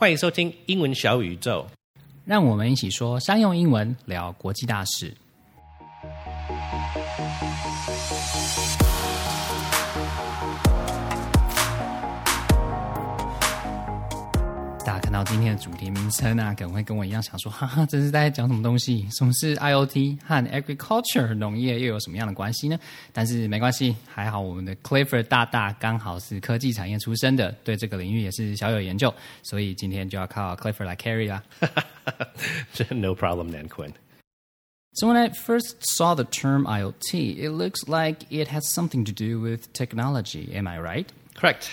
欢迎收听英文小宇宙。让我们一起说商用英文，聊国际大事。到今天的主题名称啊，可能会跟我一样想说，哈哈，这是在讲什么东西？什么是 IoT 和 agriculture 农业又有什么样的关系呢？但是没关系，还好我们的 Clifford 大大刚好是科技产业出身的，对这个领域也是小有研究，所以今天就要靠 Clifford 来 carry 啦。 no problem, Nan Quinn. So when I first saw the term IoT, it looks like it has something to do with technology. Am I right? Correct.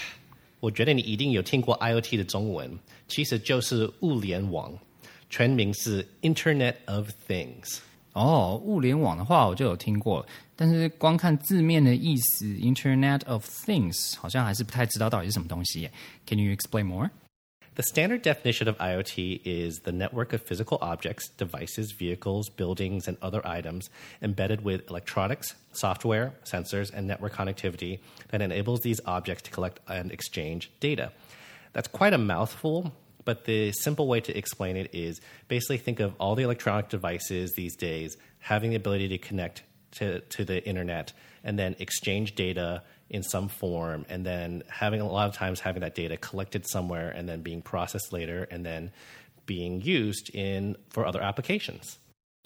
我觉得你一定有听过 IoT 的中文，其实就是物联网，全名是 Internet of Things。哦，物联网的话我就有听过，但是光看字面的意思，Internet of Things 好像还是不太知道到底是什么东西。Can you explain more? The standard definition of IoT is the network of physical objects, devices, vehicles, buildings, and other items embedded with electronics, software, sensors, and network connectivity that enables these objects to collect and exchange data. That's quite a mouthful, but the simple way to explain it is basically think of all the electronic devices these days having the ability to connect to, to the internet and then exchange data in some form and then having a lot of times having that data collected somewhere and then being processed later and then being used in for other applications.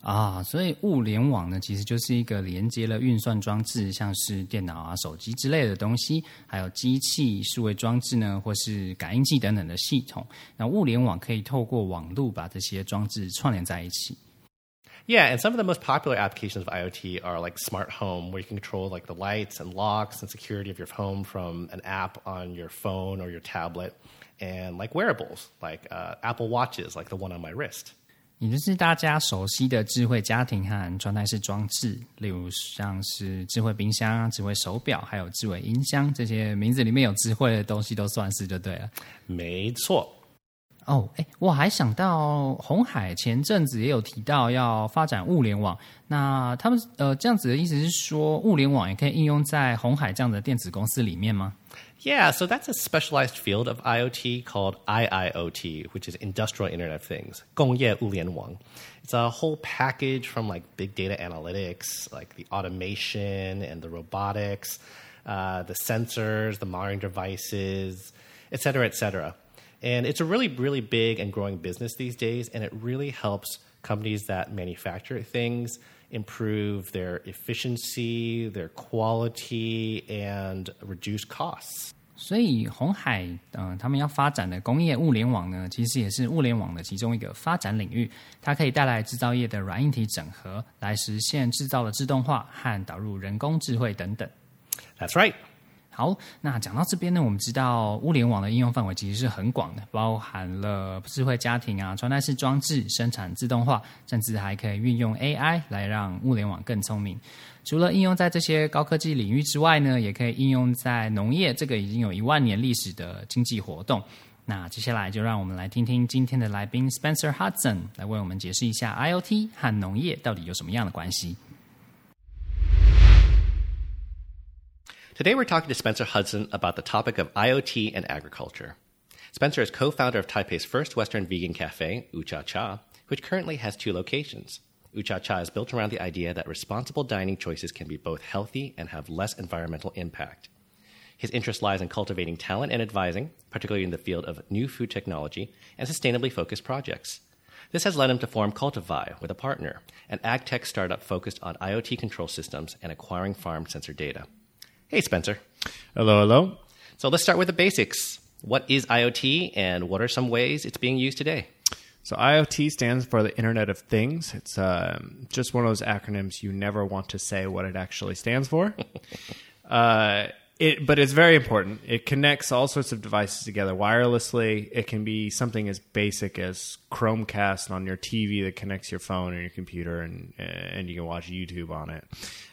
啊，所以物联网呢，其实就是一个连接了运算装置，像是电脑啊、手机之类的东西，还有机器、数位装置呢，或是感应器等等的系统。那物联网可以透过网络把这些装置串联在一起。 Yeah, and some of the most popular applications of IoT are like smart home, where you can control like the lights and locks and security of your home from an app on your phone or your tablet, and like wearables, like uh, Apple Watches, like the one on my wrist. 也就是大家熟悉的智慧家庭和穿戴式装置，例如像是智慧冰箱、智慧手表，还有智慧音箱，这些名字里面有智慧的东西都算是就对了。没错。 哦，哎，我还想到鸿海前阵子也有提到要发展物联网，那他们呃这样子的意思是说，物联网也可以应用在鸿海这样的电子公司里面吗？Yeah, so that's a specialized field of IoT called IIoT, which is Industrial Internet of Things, 工业物联网. It's a whole package from like big data analytics, like the automation and the robotics, uh, the sensors, the monitoring devices, et cetera, et cetera. And it's a really, really big and growing business these days, and it really helps companies that manufacture things improve their efficiency, their quality, and reduce costs. 所以鸿海，嗯、呃，他们要发展的工业物联网呢，其实也是物联网的其中一个发展领域。它可以带来制造业的软硬体整合，来实现制造的自动化和导入人工智慧等等。That's right. 好，那讲到这边呢，我们知道物联网的应用范围其实是很广的，包含了智慧家庭啊、穿戴式装置、生产自动化，甚至还可以运用 AI 来让物联网更聪明。除了应用在这些高科技领域之外呢，也可以应用在农业这个已经有一万年历史的经济活动。那接下来就让我们来听听今天的来宾 Spencer Hudson 来为我们解释一下 IoT 和农业到底有什么样的关系。Today we're talking to Spencer Hudson about the topic of IoT and agriculture. Spencer is co founder of Taipei's first Western vegan cafe, Ucha Cha, which currently has two locations. Ucha Cha is built around the idea that responsible dining choices can be both healthy and have less environmental impact. His interest lies in cultivating talent and advising, particularly in the field of new food technology and sustainably focused projects. This has led him to form Cultivai with a partner, an ag tech startup focused on IoT control systems and acquiring farm sensor data. Hey, Spencer. Hello, hello. So let's start with the basics. What is IoT and what are some ways it's being used today? So IoT stands for the Internet of Things. It's um, just one of those acronyms you never want to say what it actually stands for. uh, it, but it's very important. It connects all sorts of devices together wirelessly. It can be something as basic as Chromecast on your TV that connects your phone and your computer, and and you can watch YouTube on it.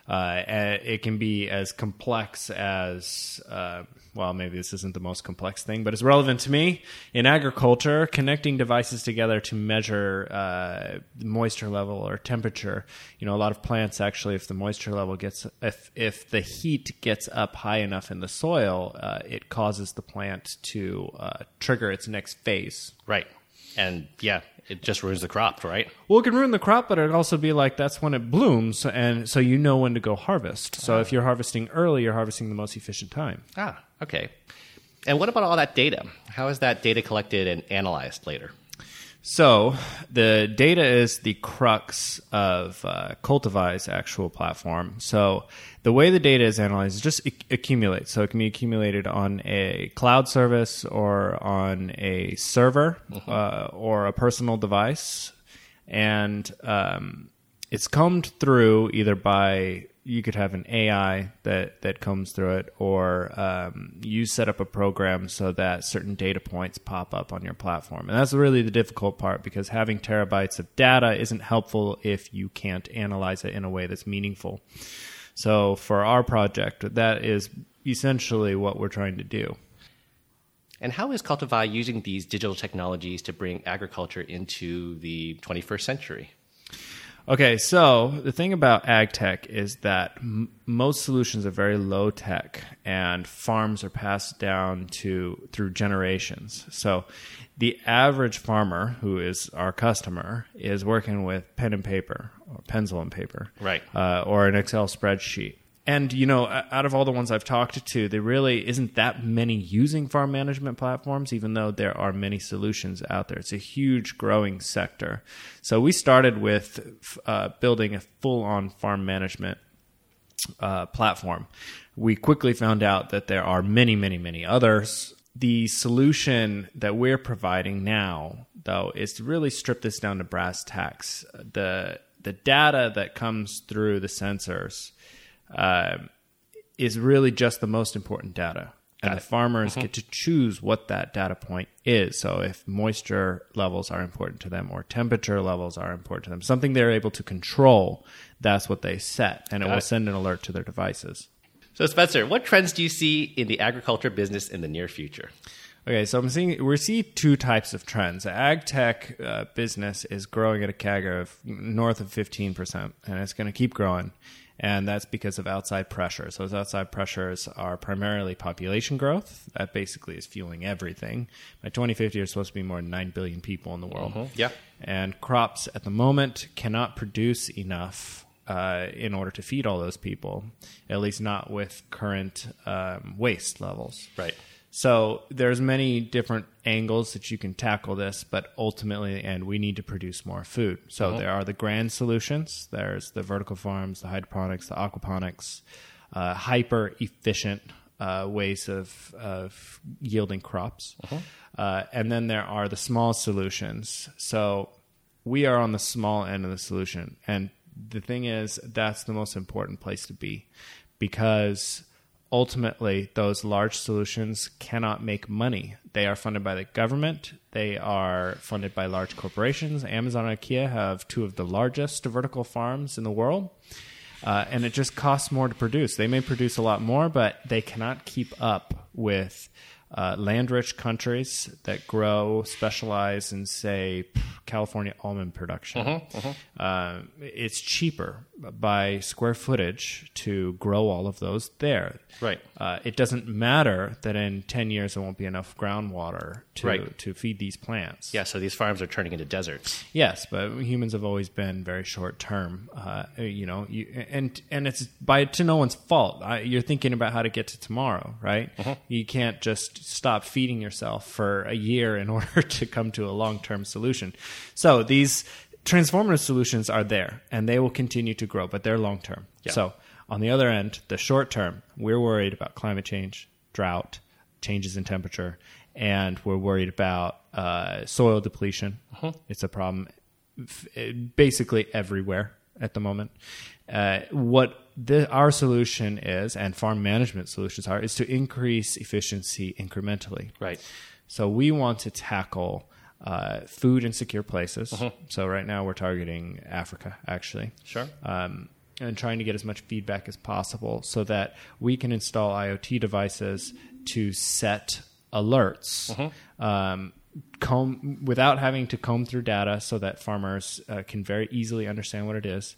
Uh, it can be as complex as, uh, well, maybe this isn't the most complex thing, but it's relevant to me. In agriculture, connecting devices together to measure uh, moisture level or temperature. You know, a lot of plants actually, if the moisture level gets, if, if the heat gets up high enough in the soil, uh, it causes the plant to uh, trigger its next phase. Right. And yeah, it just ruins the crop, right? Well, it can ruin the crop, but it'd also be like that's when it blooms, and so you know when to go harvest. So if you're harvesting early, you're harvesting the most efficient time. Ah, okay. And what about all that data? How is that data collected and analyzed later? So the data is the crux of uh, Cultivai's actual platform. So the way the data is analyzed is just ac- accumulate. So it can be accumulated on a cloud service or on a server uh, or a personal device, and um, it's combed through either by you could have an AI that that comes through it, or um, you set up a program so that certain data points pop up on your platform, and that's really the difficult part because having terabytes of data isn't helpful if you can't analyze it in a way that's meaningful. So for our project, that is essentially what we're trying to do. And how is Cultivai using these digital technologies to bring agriculture into the 21st century? Okay, so the thing about ag tech is that m- most solutions are very low tech, and farms are passed down to through generations. So, the average farmer, who is our customer, is working with pen and paper or pencil and paper, Right. uh, or an Excel spreadsheet. And you know, out of all the ones I've talked to, there really isn't that many using farm management platforms, even though there are many solutions out there. It's a huge growing sector. So we started with uh, building a full-on farm management uh, platform. We quickly found out that there are many, many, many others. The solution that we're providing now, though, is to really strip this down to brass tacks. The the data that comes through the sensors uh, is really just the most important data. And the farmers get to choose what that data point is. So, if moisture levels are important to them or temperature levels are important to them, something they're able to control, that's what they set. And it Got will it. send an alert to their devices. So, Spencer, what trends do you see in the agriculture business in the near future? Okay, so I'm seeing we see two types of trends. The ag tech uh, business is growing at a CAGR of north of 15%, and it's going to keep growing. And that's because of outside pressures. Those outside pressures are primarily population growth. That basically is fueling everything. By 2050, there's supposed to be more than 9 billion people in the world. Yeah. And crops at the moment cannot produce enough uh, in order to feed all those people, at least not with current um, waste levels. Right. So there's many different angles that you can tackle this, but ultimately, and we need to produce more food. So there are the grand solutions. There's the vertical farms, the hydroponics, the aquaponics, uh, hyper efficient uh, ways of of yielding crops, uh, and then there are the small solutions. So we are on the small end of the solution, and the thing is, that's the most important place to be because ultimately those large solutions cannot make money. They are funded by the government. They are funded by large corporations. Amazon and IKEA have two of the largest vertical farms in the world. Uh, and it just costs more to produce. They may produce a lot more, but they cannot keep up with uh, land-rich countries that grow, specialize in, say, California almond production. Uh, it's cheaper by square footage to grow all of those there. Right. Uh, it doesn't matter that in 10 years there won't be enough groundwater to, Right. to feed these plants. Yeah, so these farms are turning into deserts. Yes, but humans have always been very short term. Uh, you know, you, and and it's by to no one's fault. I, you're thinking about how to get to tomorrow, right? You can't just stop feeding yourself for a year in order to come to a long term solution. So these transformative solutions are there, and they will continue to grow, but they're long term. Yeah. So on the other end, the short term, we're worried about climate change, drought, changes in temperature, and we're worried about uh, soil depletion. It's a problem basically everywhere at the moment. Uh, what the, our solution is, and farm management solutions are, is to increase efficiency incrementally. Right. So we want to tackle uh, food insecure places. So right now we're targeting Africa, actually Sure. um, and trying to get as much feedback as possible so that we can install IoT devices to set alerts. Um, comb without having to comb through data so that farmers uh, can very easily understand what it is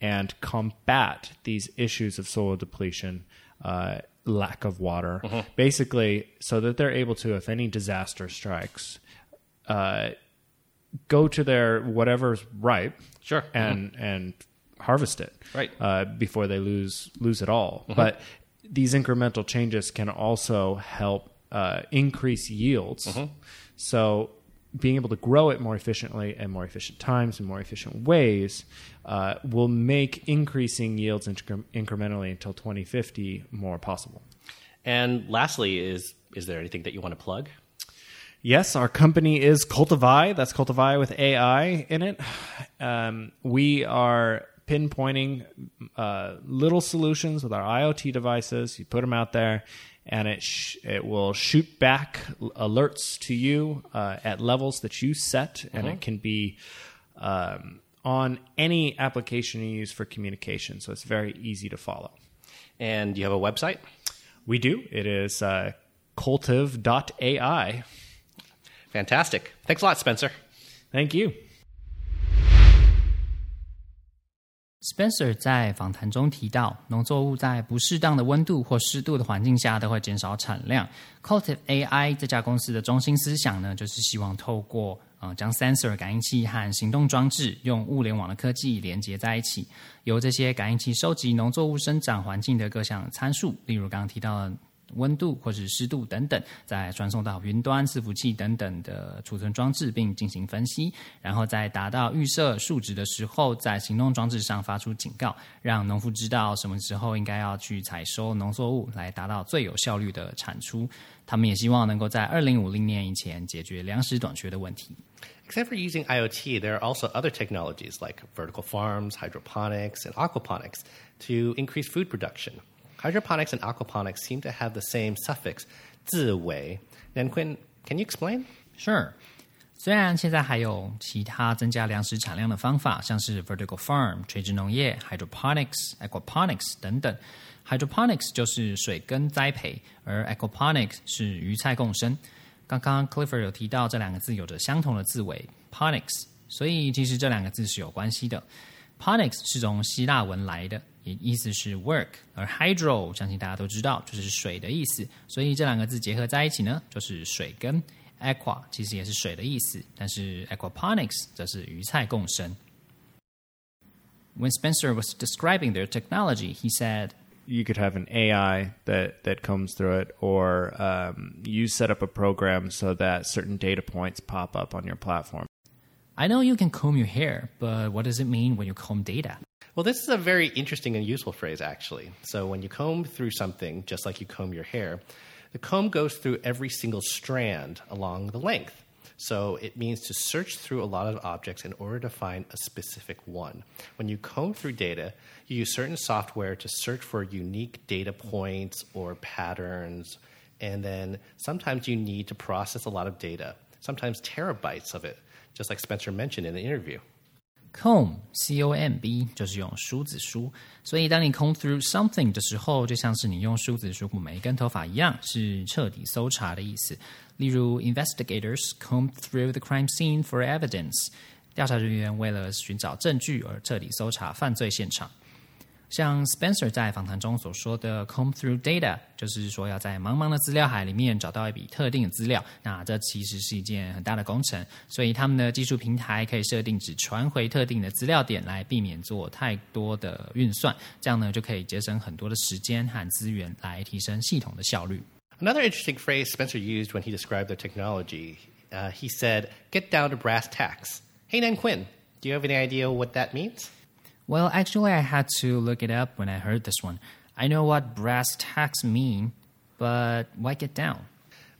and combat these issues of soil depletion uh, lack of water basically so that they're able to if any disaster strikes uh, go to their whatever's ripe Sure. and and harvest it Right. uh, before they lose lose it all. But these incremental changes can also help uh, increase yields. So being able to grow it more efficiently and more efficient times and more efficient ways uh, will make increasing yields incre- incrementally until 2050 more possible. And lastly, is is there anything that you want to plug? Yes, our company is Cultivai. That's Cultivai with AI in it. Um, we are pinpointing uh, little solutions with our IoT devices. You put them out there, and it sh- it will shoot back alerts to you uh, at levels that you set, and it can be um, on any application you use for communication. So it's very easy to follow. And you have a website? We do. It is uh, cultiv.ai. Fantastic. Thanks a lot, Spencer. Thank you. Spencer 在访谈中提到，农作物在不适当的温度或湿度的环境下都会减少产量。Cultiv AI 这家公司的中心思想呢，就是希望透过呃将 sensor 感应器和行动装置用物联网的科技连接在一起，由这些感应器收集农作物生长环境的各项参数，例如刚刚提到的。温度或是湿度等等，再传送到云端伺服器等等的储存装置，并进行分析，然后在达到预设数值的时候，在行动装置上发出警告，让农夫知道什么时候应该要去采收农作物，来达到最有效率的产出。他们也希望能够在二零五零年以前解决粮食短缺的问题。Except for using IoT, there are also other technologies like vertical farms, hydroponics, and aquaponics to increase food production. Hydroponics and aquaponics seem to have the same suffix, 自为. Nanquin, can you explain? Sure。虽然现在还有其他增加粮食产量的方法，像是 vertical farm 垂直农业、hydroponics、aquaponics 等等。hydroponics 就是水耕栽培，而 aquaponics 是鱼菜共生。刚刚 Clifford 有提到这两个字有着相同的字尾 ponics，所以其实这两个字是有关系的。ponics 是从希腊文来的，也 意思是 work，而 hydro 相信大家都知道就是水的意思，所以这两个字结合在一起呢，就是水耕。aqua 其实也是水的意思，但是 aquaponics 则是鱼菜共生。When Spencer was describing their technology, he said, you could have an AI that that combs through it, or um, you set up a program so that certain data points pop up on your platform. I know you can comb your hair, but what does it mean when you comb data? Well, this is a very interesting and useful phrase, actually. So, when you comb through something, just like you comb your hair, the comb goes through every single strand along the length. So, it means to search through a lot of objects in order to find a specific one. When you comb through data, you use certain software to search for unique data points or patterns, and then sometimes you need to process a lot of data, sometimes terabytes of it, just like Spencer mentioned in the interview. Comb C O M B 就是用梳子梳，所以当你 comb through something 的时候，就像是你用梳子梳过每一根头发一样，是彻底搜查的意思。例如，investigators comb through the crime scene for evidence，调查人员为了寻找证据而彻底搜查犯罪现场。像 Spencer 在访谈中所说的 comb through data，就是说要在茫茫的资料海里面找到一笔特定的资料。那这其实是一件很大的工程，所以他们的技术平台可以设定只传回特定的资料点，来避免做太多的运算。这样呢，就可以节省很多的时间和资源，来提升系统的效率。 Another interesting phrase Spencer used when he described their technology, uh, he said, get down to brass tacks. Hey, Nan Quinn, do you have any idea what that means? Well, actually, I had to look it up when I heard this one. I know what brass tacks mean, but why get down?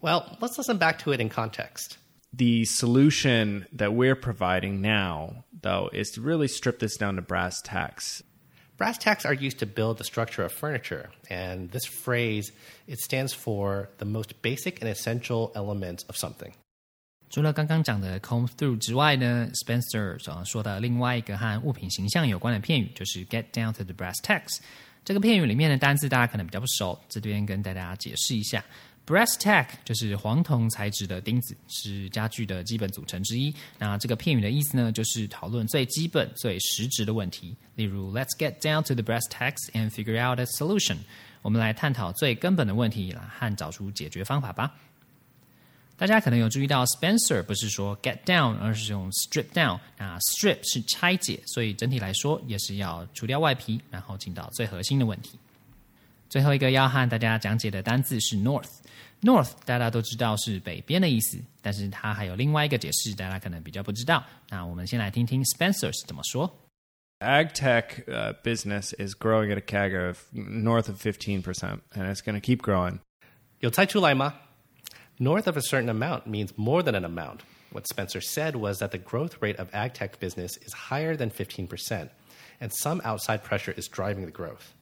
Well, let's listen back to it in context. The solution that we're providing now, though, is to really strip this down to brass tacks. Brass tacks are used to build the structure of furniture, and this phrase it stands for the most basic and essential elements of something. 除了刚刚讲的 comb through 之外呢，Spencer 所说的另外一个和物品形象有关的片语就是 get down to the brass tacks。这个片语里面的单字大家可能比较不熟，这边跟大家解释一下。Brass tack 就是黄铜材质的钉子，是家具的基本组成之一。那这个片语的意思呢，就是讨论最基本、最实质的问题。例如，Let's get down to the brass tacks and figure out a solution。我们来探讨最根本的问题来和找出解决方法吧。大家可能有注意到，Spencer 不是说 get down，而是用 strip down。那 strip 是拆解，所以整体来说也是要除掉外皮，然后进到最核心的问题。最后一个要和大家讲解的单字是 north。north 大家都知道是北边的意思，但是它还有另外一个解释，大家可能比较不知道。那我们先来听听 Spencer 是怎么说。Ag tech uh, business is growing at a CAGR of north of 15%, and it's going to keep growing. 有猜出来吗? North of a certain amount means more than an amount. What Spencer said was that the growth rate of ag tech business is higher than 15%, and some outside pressure is driving the growth.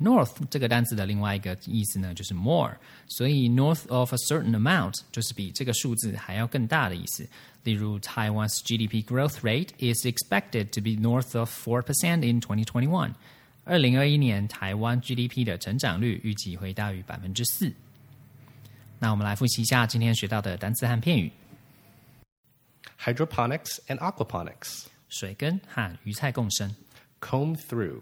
North 这个单词的另外一个意思呢，就是 more，所以 north of a certain amount 就是比这个数字还要更大的意思。例如，Taiwan's GDP growth rate is expected to be north of four percent in 2021。二零二一年台湾 GDP 的成长率预计会大于百分之四。 那我们来复习一下今天学到的单词和片语。：hydroponics and aquaponics，水耕和鱼菜共生。；comb through，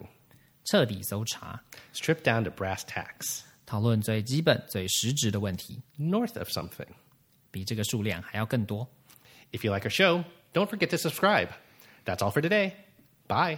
彻底搜查。；strip down to brass tacks，讨论最基本、最实质的问题。；north of something，比这个数量还要更多。If you like our show, don't forget to subscribe. That's all for today. Bye.